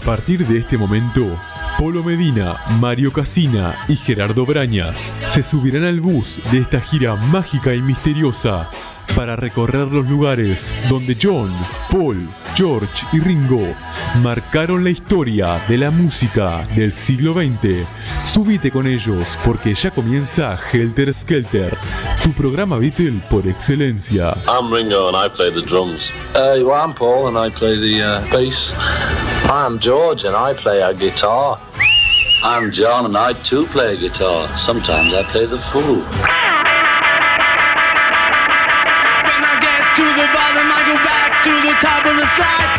A partir de este momento, Polo Medina, Mario Casina y Gerardo Brañas se subirán al bus de esta gira mágica y misteriosa para recorrer los lugares donde John, Paul, George y Ringo marcaron la historia de la música del siglo XX. Subite con ellos porque ya comienza Helter Skelter, tu programa Beatle por excelencia. I'm Ringo and I play the drums. Uh, well, I'm Paul and I play the uh, bass. I'm George and I play a guitar. I'm John and I too play a guitar. Sometimes I play the fool. Slide.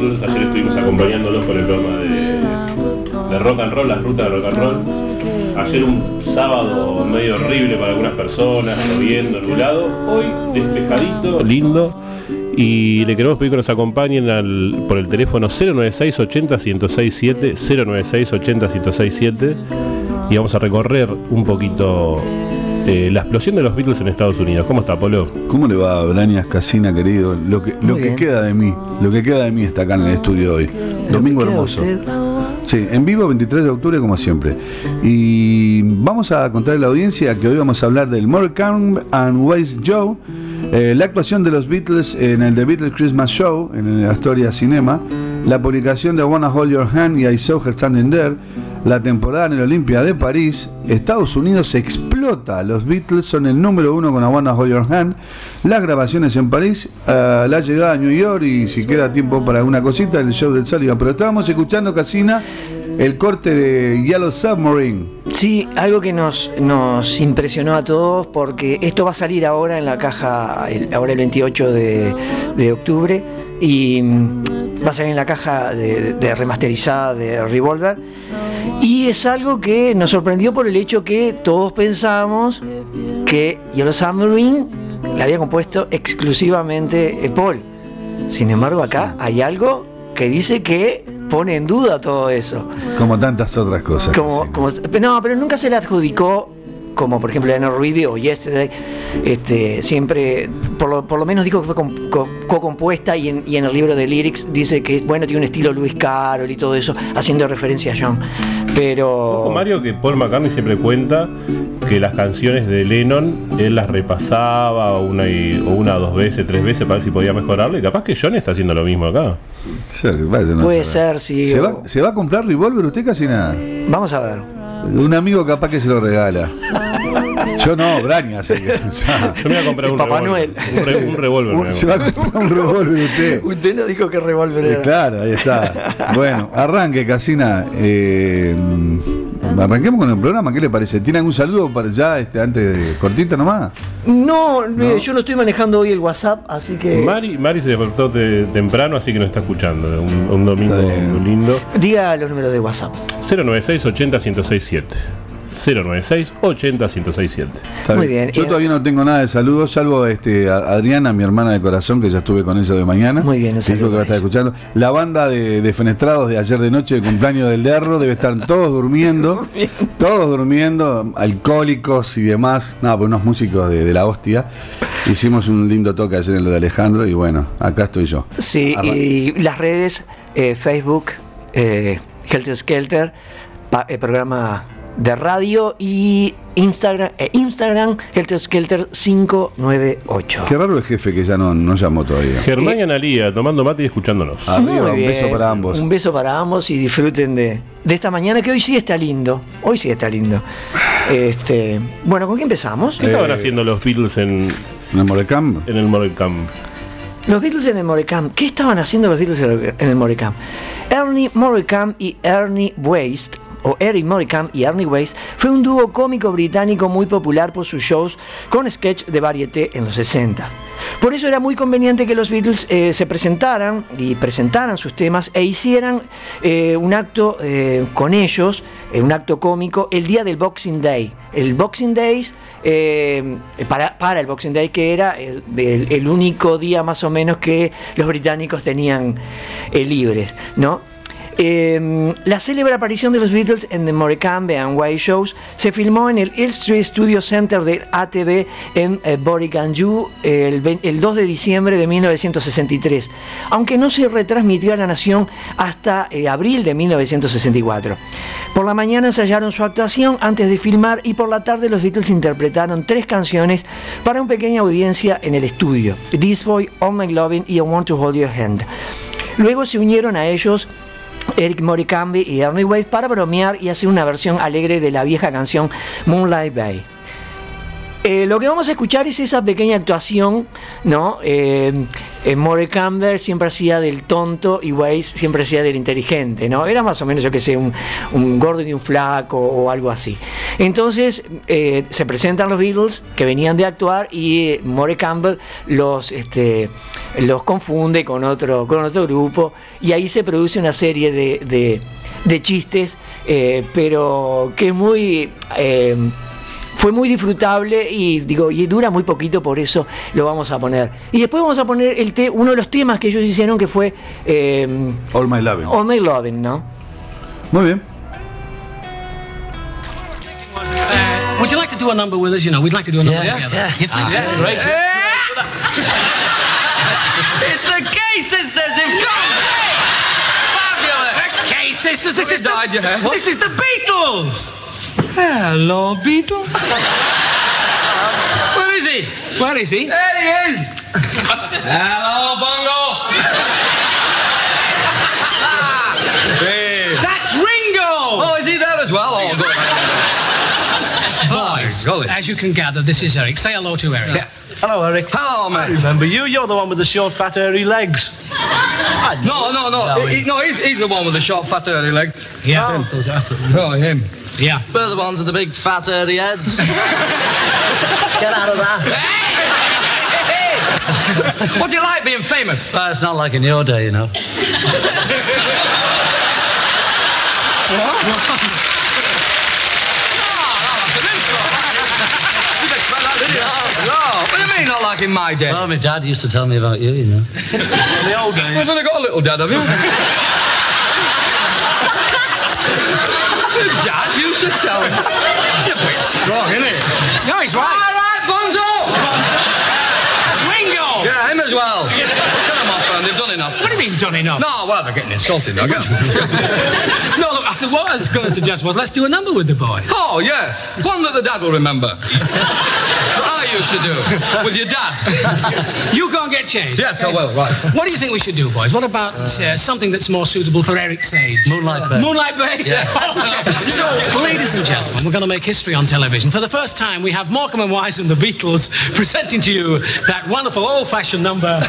Beatles. Ayer estuvimos acompañándolos con el programa de, de rock and roll, las rutas de rock and roll. Ayer un sábado medio horrible para algunas personas, lloviendo, nublado. Hoy despejadito, lindo. Y le queremos pedir que nos acompañen al- por el teléfono 096 80 1067 096 80 1067 y vamos a recorrer un poquito eh, la explosión de los Beatles en Estados Unidos. ¿Cómo está, Polo? ¿Cómo le va, Brañas Casina, querido? Lo que, lo Muy que bien. queda de mí, lo que queda de mí está acá en el estudio hoy. Domingo ¿Qué queda hermoso. usted? Sí, en vivo 23 de octubre como siempre. Y vamos a contarle a la audiencia que hoy vamos a hablar del Morecambe and Wise Joe, eh, la actuación de los Beatles en el The Beatles Christmas Show, en el Astoria Cinema, la publicación de Wanna Hold Your Hand y I Saw Her Standing There, la temporada en el Olimpia de París, Estados Unidos explota, los Beatles son el número uno con I Wanna Hold Your Hand, las grabaciones en París, eh, la llegada a New York y si queda tiempo para alguna cosita, el show del Sullivan. Pero estábamos escuchando, Casina, el corte de Yellow Submarine. Sí, algo que nos, nos impresionó a todos porque esto va a salir ahora en la caja, ahora el 28 de, de octubre, y mm, va a salir en la caja de, de remasterizada de Revolver. Y es algo que nos sorprendió por el hecho que todos pensamos que Yellow Submarine la había compuesto exclusivamente eh, Paul. Sin embargo, acá hay algo que dice que pone en duda todo eso. Como tantas otras cosas. Como, no, pero nunca se le adjudicó, como por ejemplo en Radio o Yesterday, este, siempre, por lo, por lo menos dijo que fue com- co- co-compuesta y en, y en el libro de lyrics dice que, bueno, tiene un estilo Luis Carroll y todo eso, haciendo referencia a John. Pero... Mario, que Paul McCartney siempre cuenta que las canciones de Lennon él las repasaba una, y, o una o dos veces, tres veces para ver si podía mejorarlo. Y capaz que John está haciendo lo mismo acá. Sí, vaya, no Puede sabe. ser, sí. ¿Se o- va, ¿Se va a comprar revólver usted, Casina? Vamos a ver. Un amigo capaz que se lo regala. Yo no, Brañas. así que. Yo me voy a comprar un Papá revólver. Noel. Un, re- un revólver. Un- se va a comprar un revólver usted. Usted no dijo que revólver era. Claro, ahí está. Bueno, arranque, Casina. Eh, arranquemos con el programa, ¿qué le parece? ¿Tiene algún saludo para ya este, antes de cortita nomás? No, eh, yo no estoy manejando hoy el WhatsApp, así que... Mari, Mari se despertó te- temprano, así que nos está escuchando. Un, un domingo lindo. Diga los números de WhatsApp. 096 80 1067. 096 80 1067. Está Muy bien. Yo Eh, todavía no tengo nada de saludos, salvo este, a Adriana, mi hermana de corazón, que ya estuve con ella de mañana. Muy bien, que dijo que va a estar escuchando. La banda de, de fenestrados de ayer de noche, de cumpleaños del Derro, debe estar todos durmiendo. todos durmiendo, alcohólicos y demás. No, pues unos músicos de, de la hostia. Hicimos un lindo toque ayer en lo de Alejandro y bueno, acá estoy yo. Sí, Arran- y las redes, eh, Facebook, eh, Helter Skelter, pa- eh, programa de radio y Instagram, eh, Instagram Helter Skelter 598. Qué raro el jefe que ya no, no llamó todavía. Germán y Analía tomando mate y escuchándonos. Arriba, Muy un beso para ambos. Un beso para ambos y disfruten de, de esta mañana que hoy sí está lindo. Hoy sí está lindo. Este, bueno, ¿con qué empezamos? ¿Qué estaban Eh, haciendo los Beatles en, ¿En el Morecam? en el Morel Camp? Los Beatles en el Morecamp. ¿Qué estaban haciendo los Beatles en el- en el Morecamp? Ernie Morecamp y Ernie Waste, o Eric Morecamp y Ernie Waste, fue un dúo cómico británico muy popular por sus shows con sketch de varieté en los 60. Por eso era muy conveniente que los Beatles eh, se presentaran y presentaran sus temas e hicieran eh, un acto eh, con ellos, un acto cómico, el día del Boxing Day. El Boxing Day, para, el Boxing Day, que era el, el- único día más o menos que los británicos tenían libres, ¿no? Eh, la célebre aparición de los Beatles en The Morecambe and White Shows se filmó en el Hill Street Studio Center del ATV en eh, Borriganju el, ve- el 2 de diciembre de 1963, aunque no se retransmitió a la nación hasta eh, abril de 1964. Por la mañana ensayaron su actuación antes de filmar y por la tarde los Beatles interpretaron tres canciones para una pequeña audiencia en el estudio, This Boy, All My Loving y I Want to Hold Your Hand. Luego se unieron a ellos Eric Moricambe y Ernie Waite para bromear y hacer una versión alegre de la vieja canción Moonlight Bay. Eh, lo que vamos a escuchar es esa pequeña actuación, ¿no? Eh, eh, Moricambe siempre hacía del tonto y Weiss siempre hacía del inteligente, ¿no? Era más o menos, yo que sé, un, gordo y un flaco o algo así. Entonces eh, se presentan los Beatles que venían de actuar y More Campbell los, este, los confunde con otro, con otro grupo y ahí se produce una serie de, de- chistes, pero que es muy... fue muy disfrutable y digo y dura muy poquito por eso lo vamos a poner y después vamos a poner el te- uno de los temas que ellos hicieron que fue eh, All My Loving. All My Loving no Muy bien. Would you like to do a number with us? You know, we'd like to do a number Yeah, together. yeah. You think so? Great. It's the Gay Sisters! They've gone! Fabulous! Okay, sisters, this is the, yeah. This is the Beatles. Hello, Beetle. Where is he? Where is he? There he is! Hello, Bongo! hey. That's Ringo. Oh, is he there as well? Oh, good. Boys, golly. as you can gather, this is Eric. Say hello to Eric. Yeah. Hello, Eric. Hello, mate. Remember you? You're the one with the short, fat, hairy legs. No, no, no. He, no, he's, he's the one with the short, fat, hairy legs. Yeah. Oh, oh him. Yeah. We're the ones with the big, fat, hairy heads. Get out of that. What do you like being famous? Well, it's not like in your day, you know. No, what do you mean not like in my day? Well, my dad used to tell me about you, you know. In the old days. I've only got a little dad, have you? The dad used to. It's a bit strong, isn't it? No, he's All right. right, Bonzo! That's Ringo. Yeah, him as well. Them off, man. They've done enough. What do you mean done enough? No, well, they're getting insulted. 'em. No, look, I- what I was going to suggest was let's do a number with the boy. Oh, yes. One that the dad will remember. I used to do. With your dad. You go and get changed. Yes, I will, right. What do you think we should do, boys? What about uh, something that's more suitable for Eric's age? Moonlight Bay. Moonlight Bay? Okay. so, ladies and gentlemen, we're going to make history on television. For the first time, we have Morecambe and Wise and the Beatles presenting to you that wonderful old-fashioned number,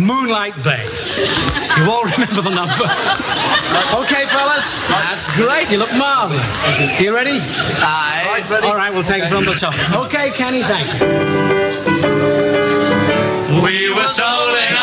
Moonlight Bay. You all remember the number? Okay, fellas? That's great. You look marvelous. You ready? Aye. All right, we'll take it from the top. Okay, Kenny, thank you. We were strolling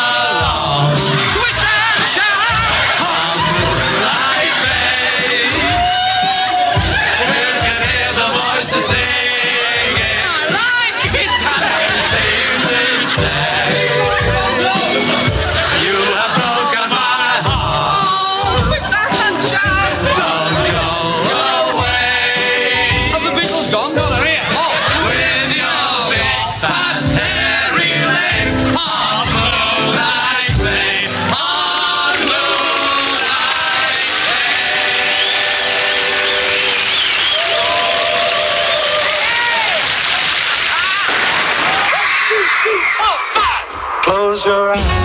Close your eyes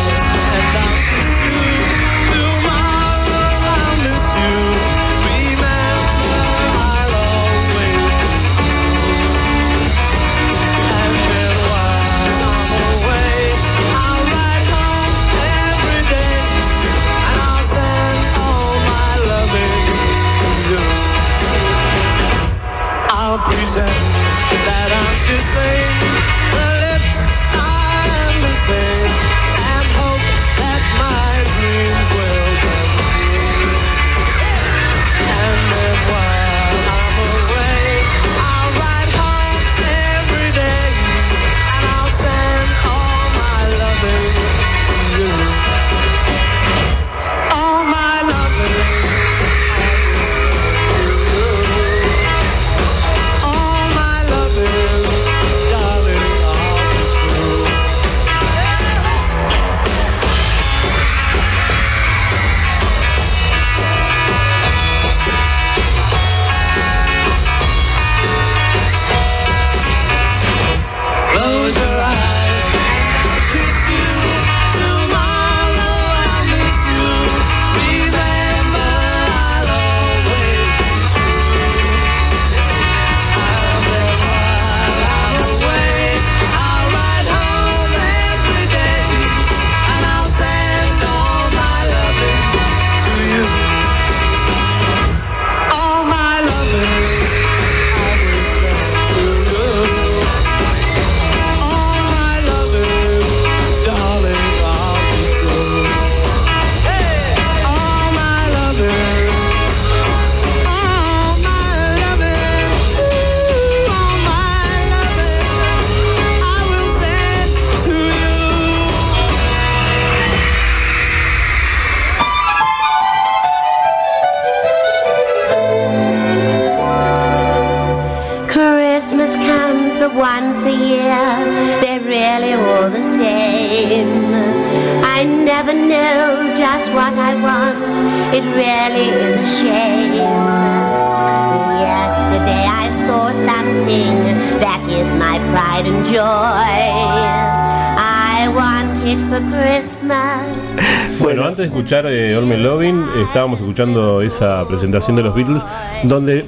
escuchando esa presentación de los Beatles, donde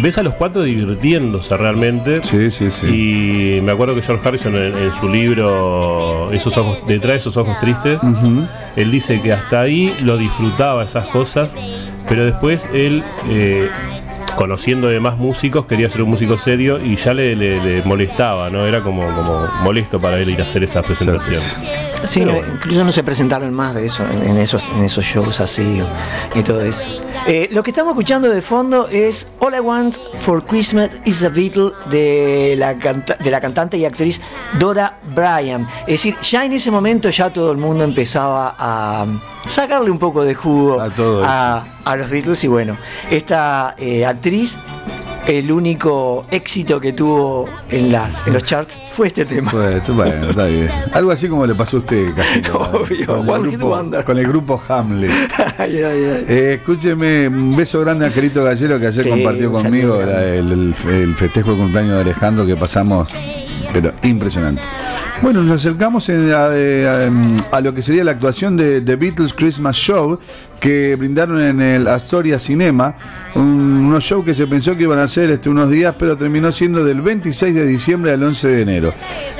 ves a los cuatro divirtiéndose realmente. Sí, sí, sí. Y me acuerdo que George Harrison en, en su libro esos ojos, Detrás de esos ojos tristes, él dice que hasta ahí lo disfrutaba esas cosas, pero después él, eh, conociendo de más músicos, quería ser un músico serio y ya le, le- le molestaba, ¿no? Era como, como molesto para él ir a hacer esas presentaciones. Sí, No, bueno. incluso no se presentaron más de eso en, en esos, en esos shows así y todo eso. Eh, lo que estamos escuchando de fondo es All I Want for Christmas is a Beatle de la, canta- de la cantante y actriz Dora Bryan. Es decir, ya en ese momento ya todo el mundo empezaba a sacarle un poco de jugo a los Beatles y bueno, esta eh, actriz el único éxito que tuvo en, las, en los charts fue este tema. Bueno, bueno, está bien. Algo así como le pasó a usted, casi. con, One el grupo, con el grupo Hamlet. Ay, ay, ay. Eh, escúcheme, un beso grande a Angelito Gallero que ayer Sí, compartió conmigo el festejo de cumpleaños de Alejandro que pasamos, pero impresionante. Bueno, nos acercamos eh, a- a lo que sería la actuación de The Beatles Christmas Show que brindaron en el Astoria Cinema, un- unos shows que se pensó que iban a ser este, unos días, pero terminó siendo del 26 de diciembre al 11 de enero.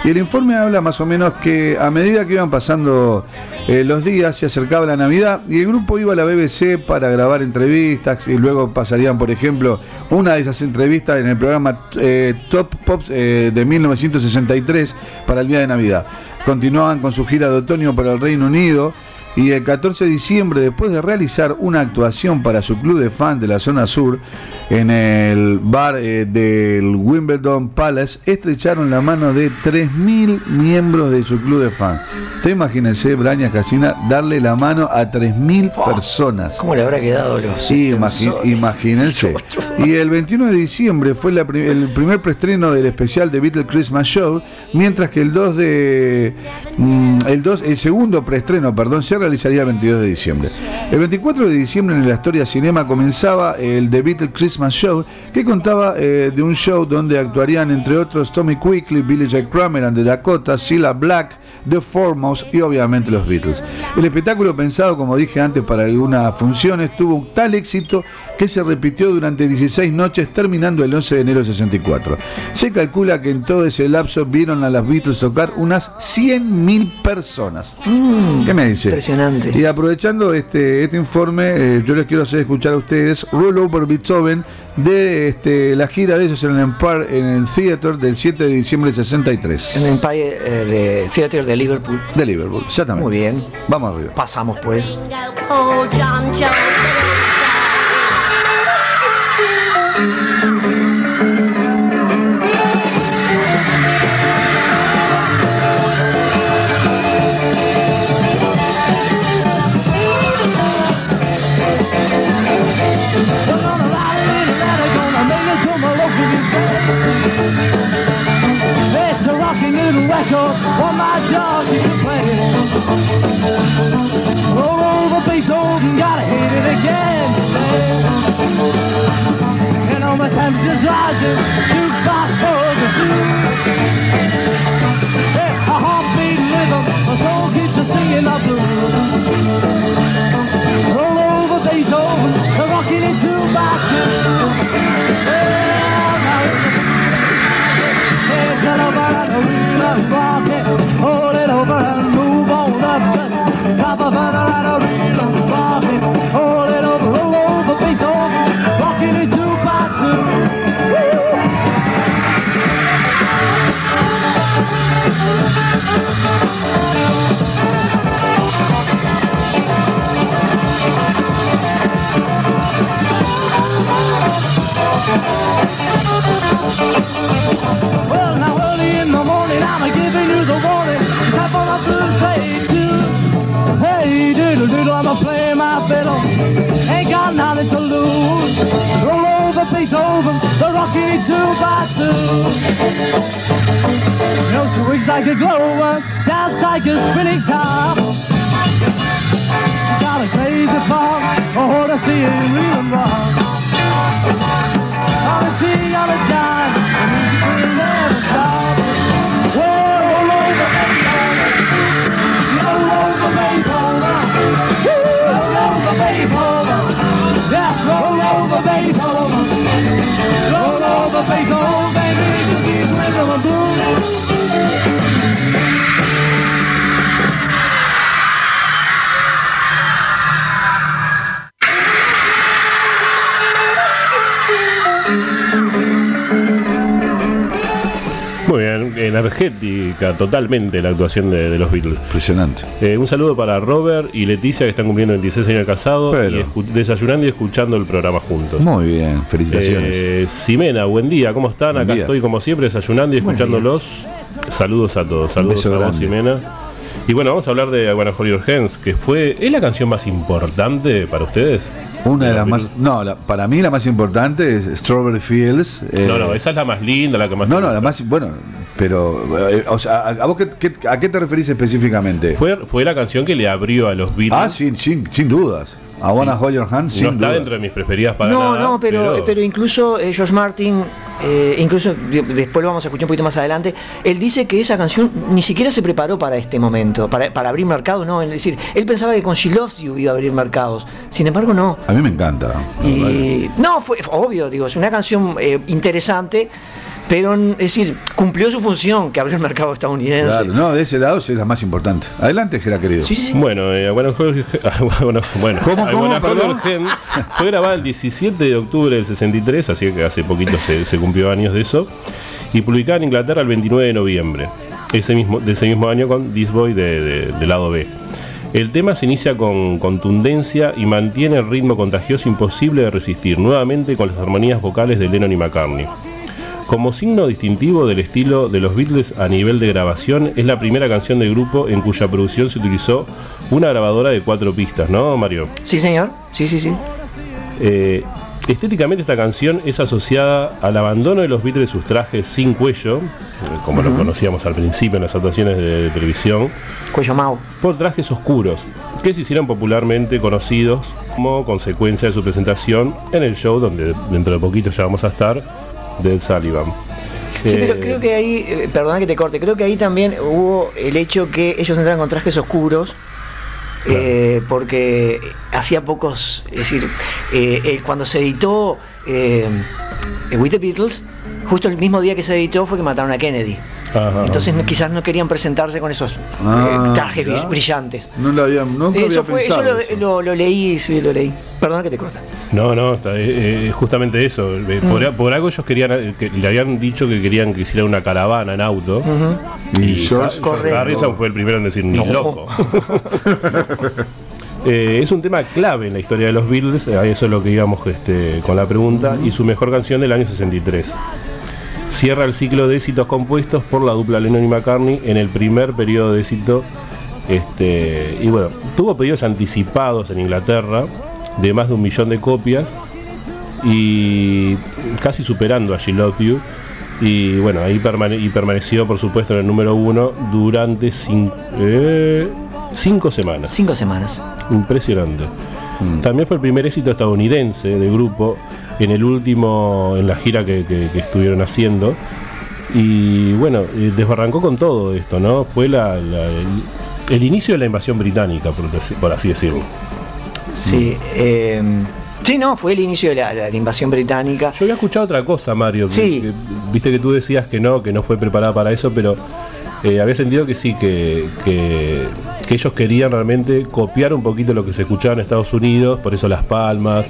Y el informe habla más o menos que a medida que iban pasando eh, los días, se acercaba la Navidad y el grupo iba a la BBC para grabar entrevistas y luego pasarían, por ejemplo, una de esas entrevistas en el programa eh, Top Pops eh, de 1963 para el día de Navidad. Continuaban con su gira de otoño para el Reino Unido. Y el 14 de diciembre, después de realizar una actuación para su club de fans de la zona sur, en el bar eh, del Wimbledon Palace, estrecharon la mano de 3.000 miembros de su club de fans. Te imagínense, Brañas Casina, darle la mano a 3.000 personas. ¿Cómo le habrá quedado los Sí, imagínense. Y el 21 de diciembre fue la el primer preestreno del especial de Beatles Christmas Show, mientras que el 2 de mm, el 2 el segundo preestreno, perdón, se realizaría el 22 de diciembre. El 24 de diciembre en la historia cinema comenzaba el The Beatles Christmas Show, que contaba eh, de un show donde actuarían entre otros Tommy Quickly, Billy Jack Kramer and the Dakota, Cilla Black, The Foremost y obviamente los Beatles. El espectáculo pensado, como dije antes, para algunas funciones tuvo tal éxito que se repitió durante 16 noches terminando el 11 de enero de 64. Se calcula que en todo ese lapso vieron a las Beatles tocar unas 100.000 personas. ¿Qué me dice? Impresionante. Y aprovechando este, este informe, eh, yo les quiero hacer escuchar a ustedes Roll Over Beethoven de este, la gira de ellos en el Empire, en el Theater del 7 de diciembre del 63. En el Empire eh, de Theater de Liverpool. De Liverpool, exactamente. Muy bien. Vamos arriba. Pasamos pues. Beethoven, the it two by two. No swings like a glower, dance like a spinning top. Got a crazy pop, oh, to see it real and rock. I'm a city on a dime, roll energética totalmente la actuación de, de los Beatles. Impresionante. Eh, un saludo para Robert y Leticia que están cumpliendo 26 años de casado Pero. y escu- desayunando y escuchando el programa juntos. Muy bien, felicitaciones. Eh, Ximena, buen día, ¿cómo están? Buen Acá día. estoy como siempre desayunando y escuchándolos. Saludos a todos, saludos a vos. Ximena. Y bueno, vamos a hablar de Bueno Hollywood Hands, que fue. ¿Es la canción más importante para ustedes? Una de las más. No, la- para mí la más importante es Strawberry Fields. eh, No, no, esa es la más linda, la que más. No, no, la más. Bueno, pero. eh, o sea, ¿a, a vos qué, qué- a qué te referís específicamente? Fue, fue la canción que le abrió a los Beatles. Ah, sin, sin, sin dudas. I wanna hold your hand, sin no está duda. dentro de mis preferidas para no, nada. no, pero, pero, incluso eh, George Martin, eh, incluso de- después lo vamos a escuchar un poquito más adelante, él dice que esa canción ni siquiera se preparó para este momento, para, para abrir mercado, no, es decir, él pensaba que con She Loves You iba a abrir mercados, sin embargo no. A mí me encanta. Y no, fue fue obvio, digo, es una canción eh, interesante, pero es decir, cumplió su función que abrió el mercado estadounidense. Claro, no, de ese lado es la más importante. Adelante, Gera, querido. Sí, sí. Bueno, eh, bueno, bueno, bueno, fue grabada el 17 de octubre del 63, así que hace poquito se, se cumplió años de eso, y publicada en Inglaterra el 29 de noviembre, ese mismo, de ese mismo año con This Boy de, de- del lado B. El tema se inicia con contundencia y mantiene el ritmo contagioso imposible de resistir, nuevamente con las armonías vocales de Lennon y McCartney. Como signo distintivo del estilo de los Beatles a nivel de grabación, es la primera canción del grupo en cuya producción se utilizó una grabadora de cuatro pistas, ¿no, Mario? Sí, señor, sí, sí, sí. Eh, estéticamente esta canción es asociada al abandono de los Beatles de sus trajes sin cuello, como lo conocíamos al principio en las actuaciones de televisión, Cuello Mau. por trajes oscuros, que se hicieron popularmente conocidos como consecuencia de su presentación en el show donde dentro de poquito ya vamos a estar, de Ed Sullivan. Sí, Eh, pero creo que ahí, eh, perdona que te corte, creo que ahí también hubo el hecho que ellos entraron con trajes oscuros. eh, porque hacía pocos, es decir, eh, eh, cuando se editó eh, eh, With the Beatles, justo el mismo día que se editó fue que mataron a Kennedy. Ajá. Entonces quizás no querían presentarse con esos eh, Ah, trajes ya. brillantes. No lo había, nunca Eso había fue, yo pensado lo, eso. lo- lo leí, sí, lo leí. Perdona que te corta. No, no, está- eh, eh, justamente eso. Eh, por, por algo ellos querían, que le habían dicho que querían que hiciera una caravana en auto. Y Y George-. Harrison fue el primero en decir ni No. loco. Eh, es un tema clave en la historia de los Beatles, eh, eso es lo que íbamos este, con la pregunta, y su mejor canción del año 63. Cierra el ciclo de éxitos compuestos por la dupla Lennon y McCartney en el primer periodo de éxito. Este, y bueno, tuvo pedidos anticipados en Inglaterra de más de un millón de copias y casi superando a She Love You. Y bueno, ahí permane- y permaneció, por supuesto, en el número uno durante cin- eh, cinco semanas. Cinco semanas. Impresionante. Mm. También fue el primer éxito estadounidense del grupo en el último, en la gira que, que- que estuvieron haciendo. Y bueno, eh, desbarrancó con todo esto, ¿no? Fue la- la- el, el inicio de la invasión británica, por así decirlo. Sí, eh, sí, no, fue el inicio de la, invasión británica. Yo había escuchado otra cosa, Mario. que- Sí. que- viste que tú decías que no, que no fue preparada para eso, pero eh, había sentido que sí, que, que, que ellos querían realmente copiar un poquito lo que se escuchaba en Estados Unidos, por eso las palmas,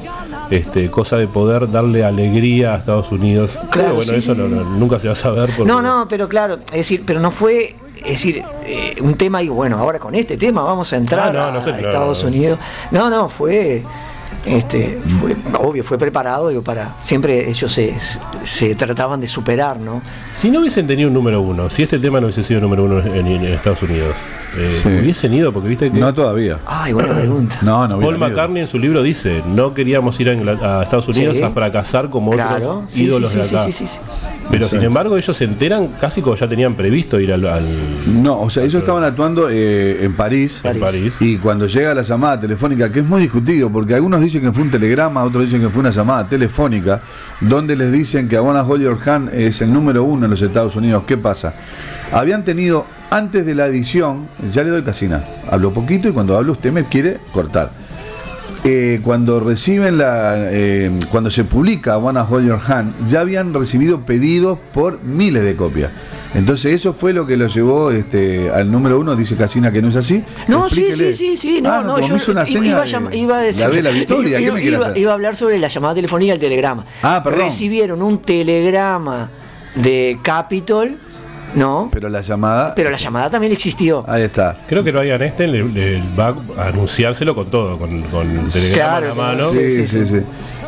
este, cosa de poder darle alegría a Estados Unidos. Claro, pero bueno, sí, eso sí, no- sí. no- nunca se va a saber. porque- No, no, pero claro, es decir, pero no fue, es decir, eh, un tema y bueno, ahora con este tema vamos a entrar Ah, no, no a Estados. Unidos. No, no, fue, este, fue, obvio, fue preparado digo, para, siempre ellos se, se trataban de superar, ¿no? Si no hubiesen tenido un número uno, si este tema no hubiese sido número uno en, en Estados Unidos, eh, Sí. hubiesen ido, porque viste que No todavía. Ay, buena pregunta. No, no Paul ido. McCartney en su libro dice, no queríamos ir a, Estados Unidos Sí. a fracasar como Claro, otros sí, ídolos sí, de sí, acá. sí, sí, sí. Pero Exacto. sin embargo ellos se enteran casi como ya tenían previsto ir al, al- No, o sea, ellos estaban actuando eh, en París, en París. y cuando llega la llamada telefónica, que es muy discutido, porque algunos dicen que fue un telegrama, otros dicen que fue una llamada telefónica, donde les dicen que Abona Hold Your Hand es el número uno en los Estados Unidos. ¿Qué pasa? Habían tenido, antes de la edición, ya le doy casina, hablo poquito y cuando hablo usted me quiere cortar. Eh, cuando reciben la, eh, cuando se publica Wanna Hold Your Hand, ya habían recibido pedidos por miles de copias. Entonces eso fue lo que lo llevó este, al número uno, dice Casina que no es así. No, sí, Explíquele. sí, sí, sí, no, Ah, no, yo hizo una iba, seña iba a decir, la Victoria, ¿qué iba, me quiere iba- hacer? iba a hablar sobre la llamada telefónica y el telegrama. Ah, perdón. Recibieron un telegrama de Capitol, ¿no? Pero la llamada, Pero la llamada también existió. ahí está. Creo que Ryan Esten le, le va a anunciárselo con todo, con, con el telegrama Claro, en la mano. Sí, Sí, sí, sí, sí.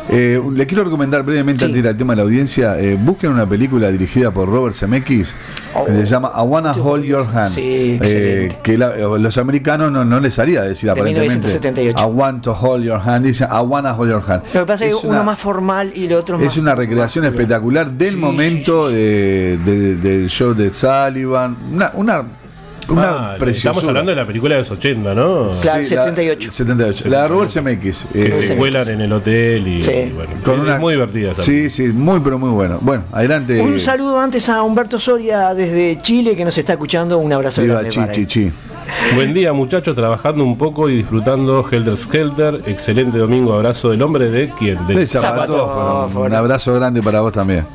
Eh, le quiero recomendar brevemente Sí. antes de ir al tema de la audiencia, eh, busquen una película dirigida por Robert Zemeckis Oh. que se llama I Wanna Hold Your Hand. Sí, Eh, excelente. que la- eh, los americanos no, no les haría decir De aparentemente 1978. I want to hold your hand, dicen I wanna hold your hand. Lo que pasa es que uno más formal y el otro más. es una recreación más- espectacular del Sí, momento sí, sí, de- de- del show de Sullivan. Una, una, una Ah, estamos hablando de la película de los 80, ¿no? Claro, Sí, la- 78. 78. La de Robert Zemeckis. eh, se en el hotel y, Sí. y bueno, con es una, muy divertida. esa Sí, sí, muy, pero muy bueno. Bueno, adelante. Un saludo antes a Humberto Soria desde Chile que nos está escuchando. Un abrazo Viva grande Chi, para chi, él. chi. Buen día muchachos, trabajando un poco y disfrutando Helter Skelter. Excelente domingo, abrazo del hombre de quien. De De Zapatófono. Zapatófono. Un abrazo grande para vos también.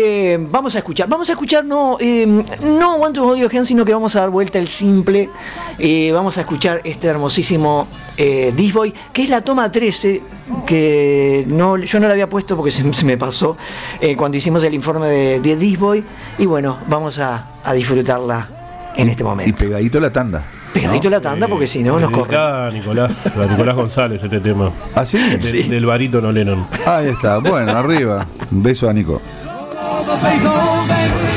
Eh, vamos a escuchar, vamos a escuchar no, eh, no Want to Your Hand, sino que vamos a dar vuelta el simple. Eh, vamos a escuchar este hermosísimo eh, This Boy, que es la toma 13, que no, yo no la había puesto porque se, se me pasó eh, cuando hicimos el informe de, de This Boy. Y bueno, vamos a, a disfrutarla en este Y momento. pegadito la tanda. Pegadito la tanda porque si no nos corren. Dedicada a Nicolás, a Nicolás González este tema. ¿Ah, sí? De- Sí. Del barítono Lennon. Ahí está. Bueno, arriba. Un beso a Nico. You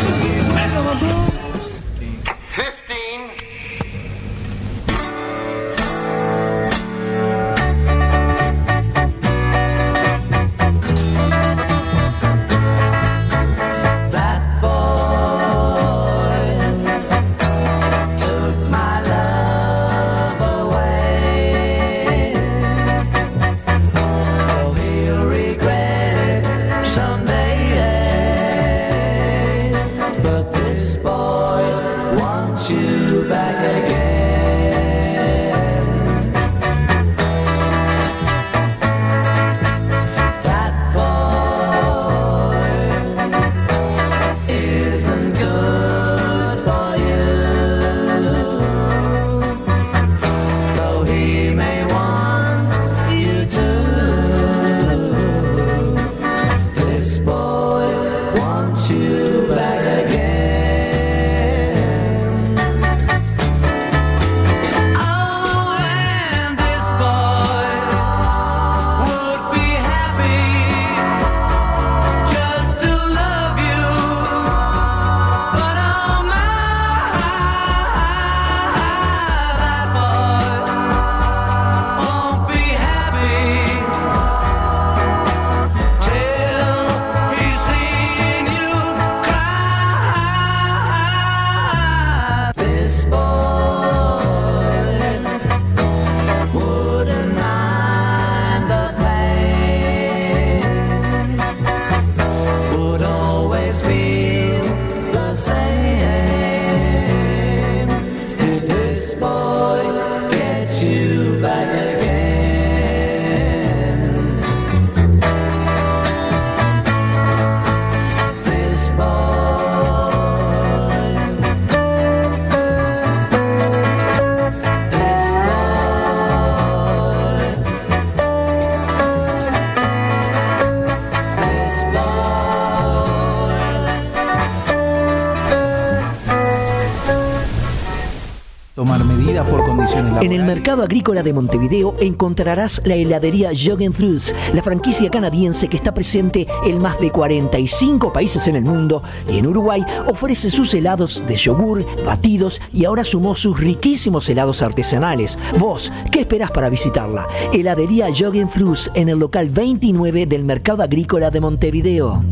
En el mercado agrícola de Montevideo encontrarás la heladería Fruits, la franquicia canadiense que está presente en más de 45 países en el mundo y en Uruguay ofrece sus helados de yogur, batidos y ahora sumó sus riquísimos helados artesanales. Vos, ¿qué esperás para visitarla? Heladería Fruits en el local 29 del mercado agrícola de Montevideo.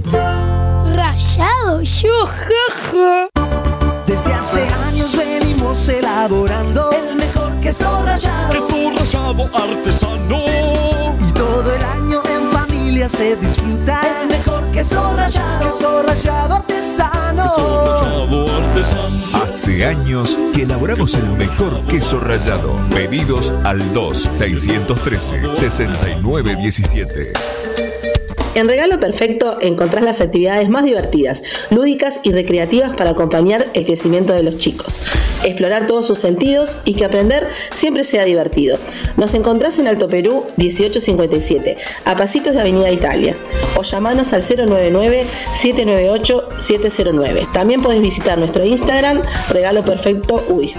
Rayado, yo, jaja. Desde hace años venimos elaborando el queso rallado. Queso rallado artesano. Y todo el año en familia se disfruta el mejor queso rallado. Queso rallado artesano. Rallado artesano. Hace años que elaboramos el mejor queso rallado. Pedidos al 2 613 6917. En Regalo Perfecto encontrás las actividades más divertidas, lúdicas y recreativas para acompañar el crecimiento de los chicos. Explorar todos sus sentidos y que aprender siempre sea divertido. Nos encontrás en Alto Perú 1857, a pasitos de Avenida Italia, o llamanos al 099-798-709. También podés visitar nuestro Instagram, Regalo Perfecto Uy.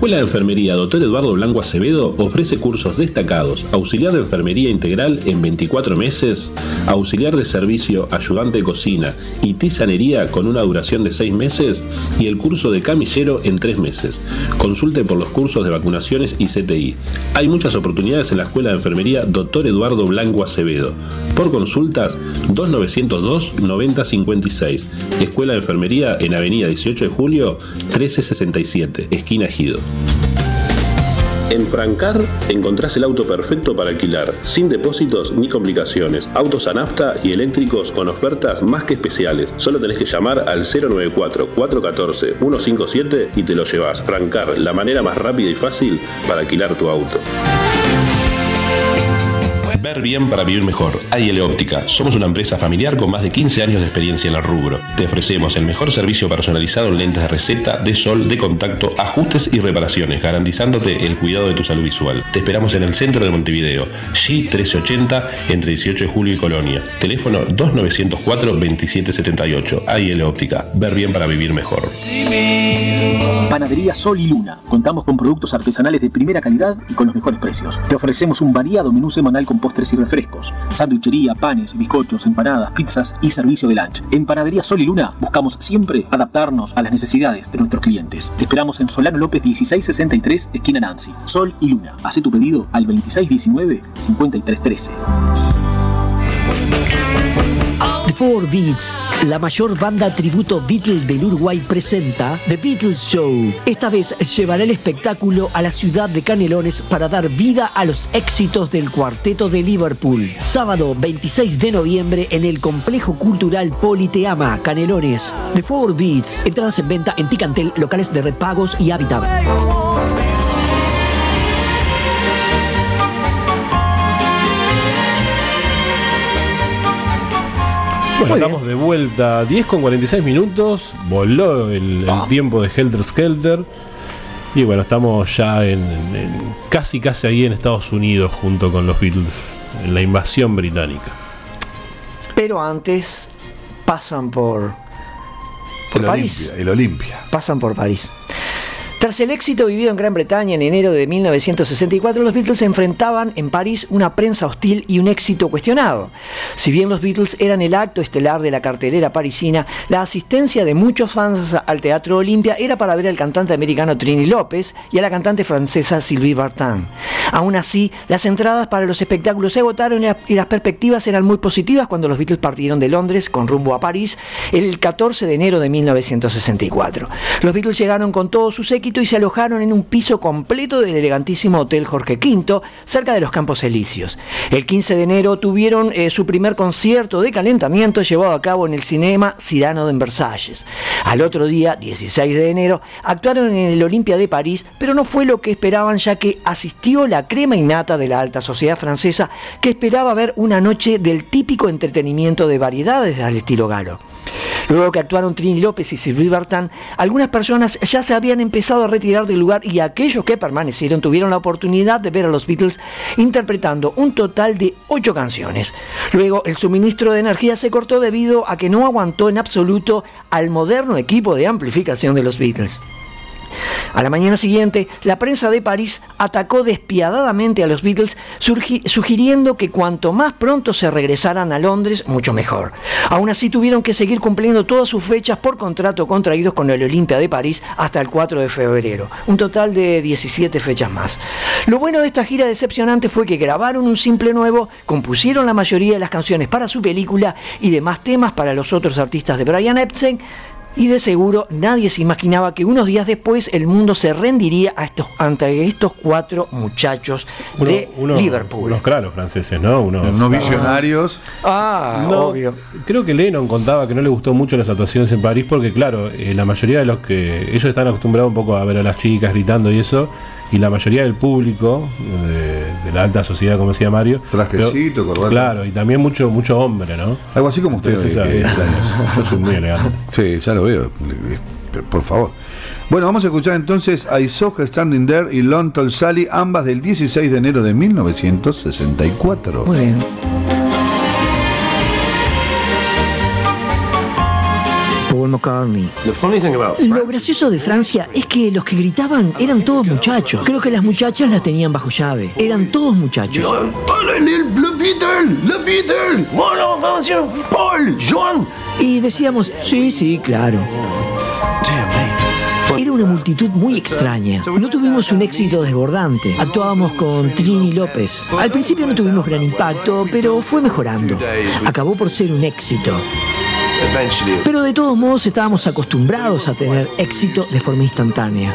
Escuela de Enfermería Dr. Eduardo Blanco Acevedo ofrece cursos destacados, auxiliar de enfermería integral en 24 meses, auxiliar de servicio, ayudante de cocina y tisanería con una duración de 6 meses y el curso de camillero en 3 meses. Consulte por los cursos de vacunaciones y CTI. Hay muchas oportunidades en la Escuela de Enfermería Dr. Eduardo Blanco Acevedo. Por consultas 2902 9056. Escuela de Enfermería en Avenida 18 de Julio 1367, esquina Ejido. En Francar encontrás el auto perfecto para alquilar, sin depósitos ni complicaciones. Autos a nafta y eléctricos con ofertas más que especiales. Solo tenés que llamar al 094-414-157 y te lo llevas. Francar, la manera más rápida y fácil para alquilar tu auto. Bien para vivir mejor. AIL Óptica. Somos una empresa familiar con más de 15 años de experiencia en el rubro. Te ofrecemos el mejor servicio personalizado en lentes de receta, de sol, de contacto, ajustes y reparaciones, garantizándote el cuidado de tu salud visual. Te esperamos en el centro de Montevideo, G1380, entre 18 de julio y Colonia. Teléfono 2904-2778. AIL Óptica. Ver bien para vivir mejor. Panadería Sol y Luna. Contamos con productos artesanales de primera calidad y con los mejores precios. Te ofrecemos un variado menú semanal con postres y refrescos, sándwichería, panes, bizcochos, empanadas, pizzas y servicio de lunch. En Panadería Sol y Luna buscamos siempre adaptarnos a las necesidades de nuestros clientes. Te esperamos en Solano López 1663, esquina Nancy. Sol y Luna. Haz tu pedido al 2619 5313. Four Beats, la mayor banda tributo Beatle del Uruguay, presenta The Beatles Show. Esta vez llevará el espectáculo a la ciudad de Canelones para dar vida a los éxitos del cuarteto de Liverpool. Sábado 26 de noviembre en el Complejo Cultural Politeama, Canelones. The Four Beats. Entradas en venta en Ticantel, locales de Red Pagos y Habitat. Bueno, Muy estamos de vuelta. 10 con 46 minutos. Voló el, el tiempo de Helter Skelter. Y bueno, estamos ya en, en- casi casi ahí en Estados Unidos junto con los Beatles. En la invasión británica. Pero antes pasan por, por El París. Olimpia, el Olimpia. Pasan por París. Tras el éxito vivido en Gran Bretaña en enero de 1964, los Beatles enfrentaban en París una prensa hostil y un éxito cuestionado. Si bien los Beatles eran el acto estelar de la cartelera parisina, la asistencia de muchos fans al Teatro Olimpia era para ver al cantante americano Trini López y a la cantante francesa Sylvie Vartan. Aún así, las entradas para los espectáculos se agotaron y la- y las perspectivas eran muy positivas cuando los Beatles partieron de Londres con rumbo a París el 14 de enero de 1964. Los Beatles llegaron con todo su y se alojaron en un piso completo del elegantísimo Hotel Jorge V, cerca de los Campos Elíseos. El 15 de enero tuvieron eh, su primer concierto de calentamiento llevado a cabo en el cinema Cyrano de Versalles. Al otro día, 16 de enero, actuaron en el Olimpia de París, pero no fue lo que esperaban ya que asistió la crema innata de la alta sociedad francesa que esperaba ver una noche del típico entretenimiento de variedades al estilo galo. Luego que actuaron Trini López y Sylvie Vartan, algunas personas ya se habían empezado a retirar del lugar y aquellos que permanecieron tuvieron la oportunidad de ver a los Beatles interpretando un total de ocho canciones. Luego el suministro de energía se cortó debido a que no aguantó en absoluto al moderno equipo de amplificación de los Beatles. A la mañana siguiente, la prensa de París atacó despiadadamente a los Beatles, sugiriendo que cuanto más pronto se regresaran a Londres, mucho mejor. Aún así, tuvieron que seguir cumpliendo todas sus fechas por contrato contraídos con el Olimpia de París hasta el 4 de febrero, un total de 17 fechas más. Lo bueno de esta gira decepcionante fue que grabaron un simple nuevo, compusieron la mayoría de las canciones para su película y demás temas para los otros artistas de Brian Epstein, y de seguro nadie se imaginaba que unos días después el mundo se rendiría a estos, ante estos cuatro muchachos de Uno- Liverpool. Unos claros franceses, ¿no? Unos, Unos visionarios. Ah, No, obvio. Creo que Lennon contaba que no le gustó mucho las actuaciones en París porque, claro, eh, la mayoría de los que. Ellos están acostumbrados un poco a ver a las chicas gritando y eso, y la mayoría del público, de, de la alta sociedad, como decía Mario. Trajecito, corbata. Claro, y también mucho mucho hombre, ¿no? Algo así como usted. Entonces, eh, yo soy muy elegante. Sí, ya lo veo. Por favor. Bueno, vamos a escuchar entonces I Saw Her Standing There y Long Tall Sally, ambas del 16 de enero de 1964. Muy bien. McCartney. Lo gracioso de Francia es que los que gritaban eran todos muchachos. Creo que las muchachas las tenían bajo llave. Eran todos muchachos. Y decíamos, sí, sí, claro. Era una multitud muy extraña. No tuvimos un éxito desbordante. Actuábamos con Trini López. Al principio no tuvimos gran impacto, pero fue mejorando. Acabó por ser un éxito. Pero de todos modos estábamos acostumbrados a tener éxito de forma instantánea.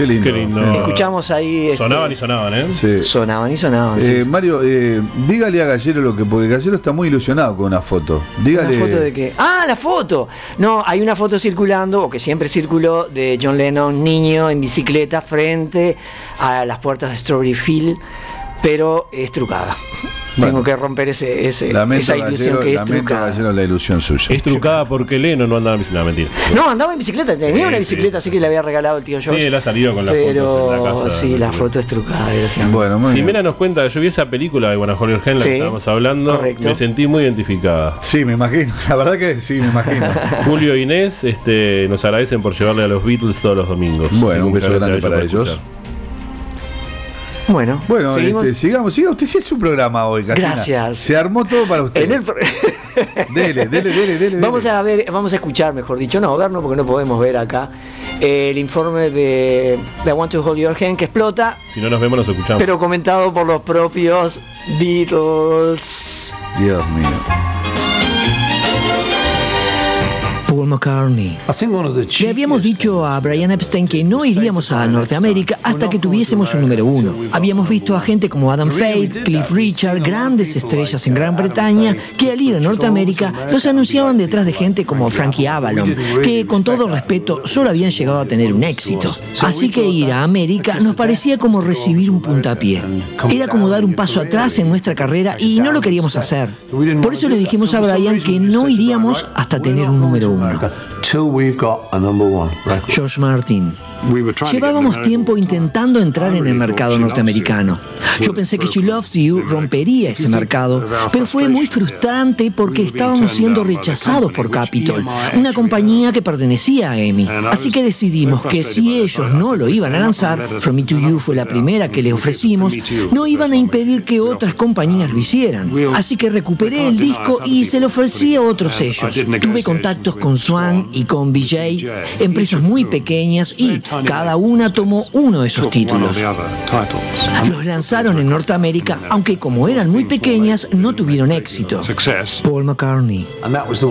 Qué lindo. Qué lindo. Escuchamos ahí. este, Sonaban y sonaban, ¿eh? Sí. Sonaban y sonaban. sí. Eh, Mario, eh, dígale a Gallero lo que, porque Gallero está muy ilusionado con una foto. Dígale. ¿Una foto de qué? Ah, la foto. No, hay una foto circulando, o que siempre circuló, de John Lennon, niño, en bicicleta, frente a las puertas de Strawberry Field, pero es trucada. Bueno. Tengo que romper ese, ese- esa ilusión Gallero, que es trucada. Gallero, la ilusión suya. Es trucada porque Leno no andaba en bicicleta. No, mentira. No, andaba en bicicleta, tenía Sí, una sí. bicicleta, así que le había regalado el tío George. Sí, él ha salido con las pero fotos en la casa. sí, la foto es trucada. Bueno, muy bien. Ximena nos cuenta, yo vi esa película de Buena Hollywood Hen, la Sí, que estábamos hablando, correcto. me sentí muy identificada. Sí, me imagino. La verdad que sí, me imagino. Julio e Inés este, nos agradecen por llevarle a los Beatles todos los domingos. Bueno, un beso grande para ellos. escuchar. Bueno, Bueno, seguimos. este, sigamos, siga usted, sí es su programa hoy, Casina. Gracias. Se armó todo para usted. En el pro- Dele, dele, dele, dele. Vamos a ver, vamos a escuchar, mejor dicho, no, ver no, porque no podemos ver acá el informe de The Want to Hold Your Hand que explota, Si no nos vemos, nos escuchamos. pero comentado por los propios Beatles. Dios mío. Paul McCartney. Le habíamos dicho a Brian Epstein que no iríamos a Norteamérica hasta que tuviésemos un número uno. Habíamos visto a gente como Adam Faith, Cliff Richard, grandes estrellas en Gran Bretaña, que al ir a Norteamérica los anunciaban detrás de gente como Frankie Avalon, que con todo respeto solo habían llegado a tener un éxito. Así que ir a América nos parecía como recibir un puntapié. Era como dar un paso atrás en nuestra carrera y no lo queríamos hacer. Por eso le dijimos a Brian que no iríamos hasta tener un número uno. Okay. We've got a number one record. George Martin. Llevábamos tiempo intentando entrar en el mercado norteamericano. Yo pensé que She Loves You rompería ese mercado, pero fue muy frustrante porque estábamos siendo rechazados por Capitol, una compañía que pertenecía a EMI. Así que decidimos que si ellos no lo iban a lanzar, From Me to You fue la primera que le ofrecimos, no iban a impedir que otras compañías lo hicieran. Así que recuperé el disco y se lo ofrecí a otros sellos. Tuve contactos con Swan y con BJ, empresas muy pequeñas y cada una tomó uno de esos títulos. Los lanzaron en Norteamérica, aunque como eran muy pequeñas, no tuvieron éxito. Paul McCartney.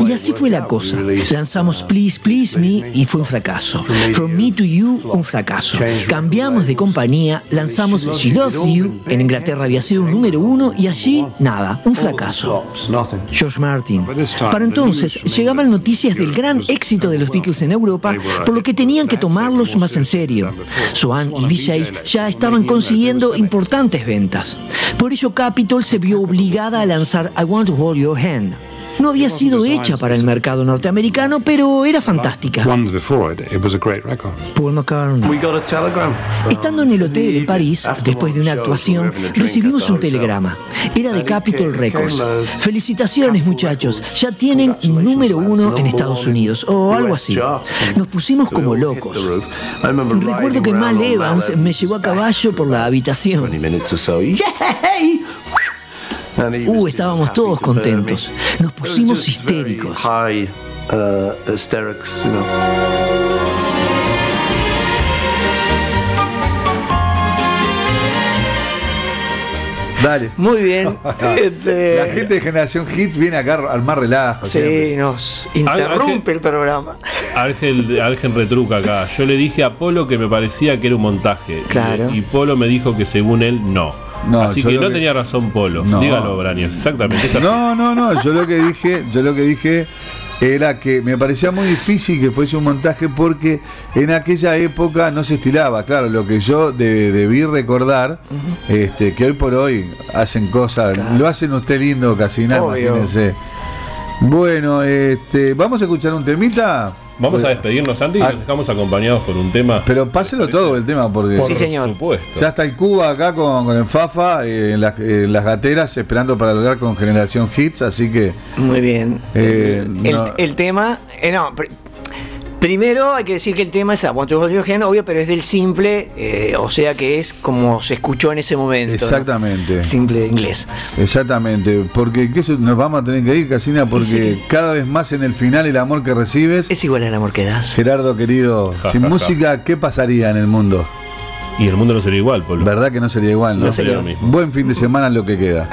Y así fue la cosa. Lanzamos Please Please Me y fue un fracaso. From Me to You, un fracaso. Cambiamos de compañía, lanzamos She Loves You. En Inglaterra había sido un número uno y allí, nada, un fracaso. George Martin. Para entonces llegaban noticias del gran éxito de los Beatles en Europa, por lo que tenían que tomarlos más en serio. Swan y VJ ya estaban consiguiendo importantes ventas. Por ello Capitol se vio obligada a lanzar I Want to Hold Your Hand. No había sido hecha para el mercado norteamericano, pero era fantástica. Paul McCartney. Estando en el hotel en París, después de una actuación, recibimos un telegrama. Era de Capitol Records. Felicitaciones muchachos, ya tienen número uno en Estados Unidos, o algo así. Nos pusimos como locos. Recuerdo que Mal Evans me llevó a caballo por la habitación. Uh, estábamos todos contentos. Nos pusimos histéricos. Uh. Dale. Muy bien. Este, La gente de Generación Hit viene acá a armar relajo. Sí, siempre. nos interrumpe el programa. Ángel retruca acá. Yo le dije a Polo que me parecía que era un montaje. Claro. Y, y Polo me dijo que según él no. No, Así yo que no que- tenía razón Polo. No. Dígalo, Brañas. Exactamente. No, no, no. Yo lo que dije, yo lo que dije era que me parecía muy difícil que fuese un montaje porque en aquella época no se estilaba. Claro, lo que yo de- debí recordar, este, que hoy por hoy hacen cosas, lo hacen usted lindo, Casina, Obvio. imagínense. Bueno, este, vamos a escuchar un temita. Vamos a despedirnos, Santi, y Ah. nos dejamos acompañados por un tema. Pero páselo todo el tema porque Por supuesto. ya está el Cuba acá con, con el Fafa eh, en, las- en las gateras esperando para lograr con Generación Hits, así que Muy bien. eh, El, no- el tema, eh, no, primero hay que decir que el tema es a Want to Hold Your Hand, obvio, pero es del simple, eh, o sea que es como se escuchó en ese momento. ¿no? Exactamente. Simple inglés. Exactamente, porque ¿qué nos vamos a tener que ir, Casina, porque sí. cada vez más en el final el amor que recibes es igual al amor que das. Gerardo querido, sin música, ¿qué pasaría en el mundo? Y el mundo no sería igual, Polo. ¿Verdad que no sería igual? No, No sería lo mismo. Buen fin de semana lo que queda.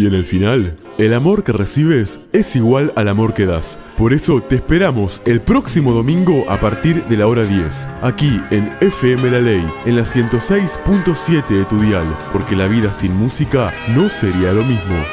Y en el final, el amor que recibes es igual al amor que das. Por eso te esperamos el próximo domingo a partir de la hora 10, aquí en FM La Ley, en la 106.7 de tu dial, porque la vida sin música no sería lo mismo.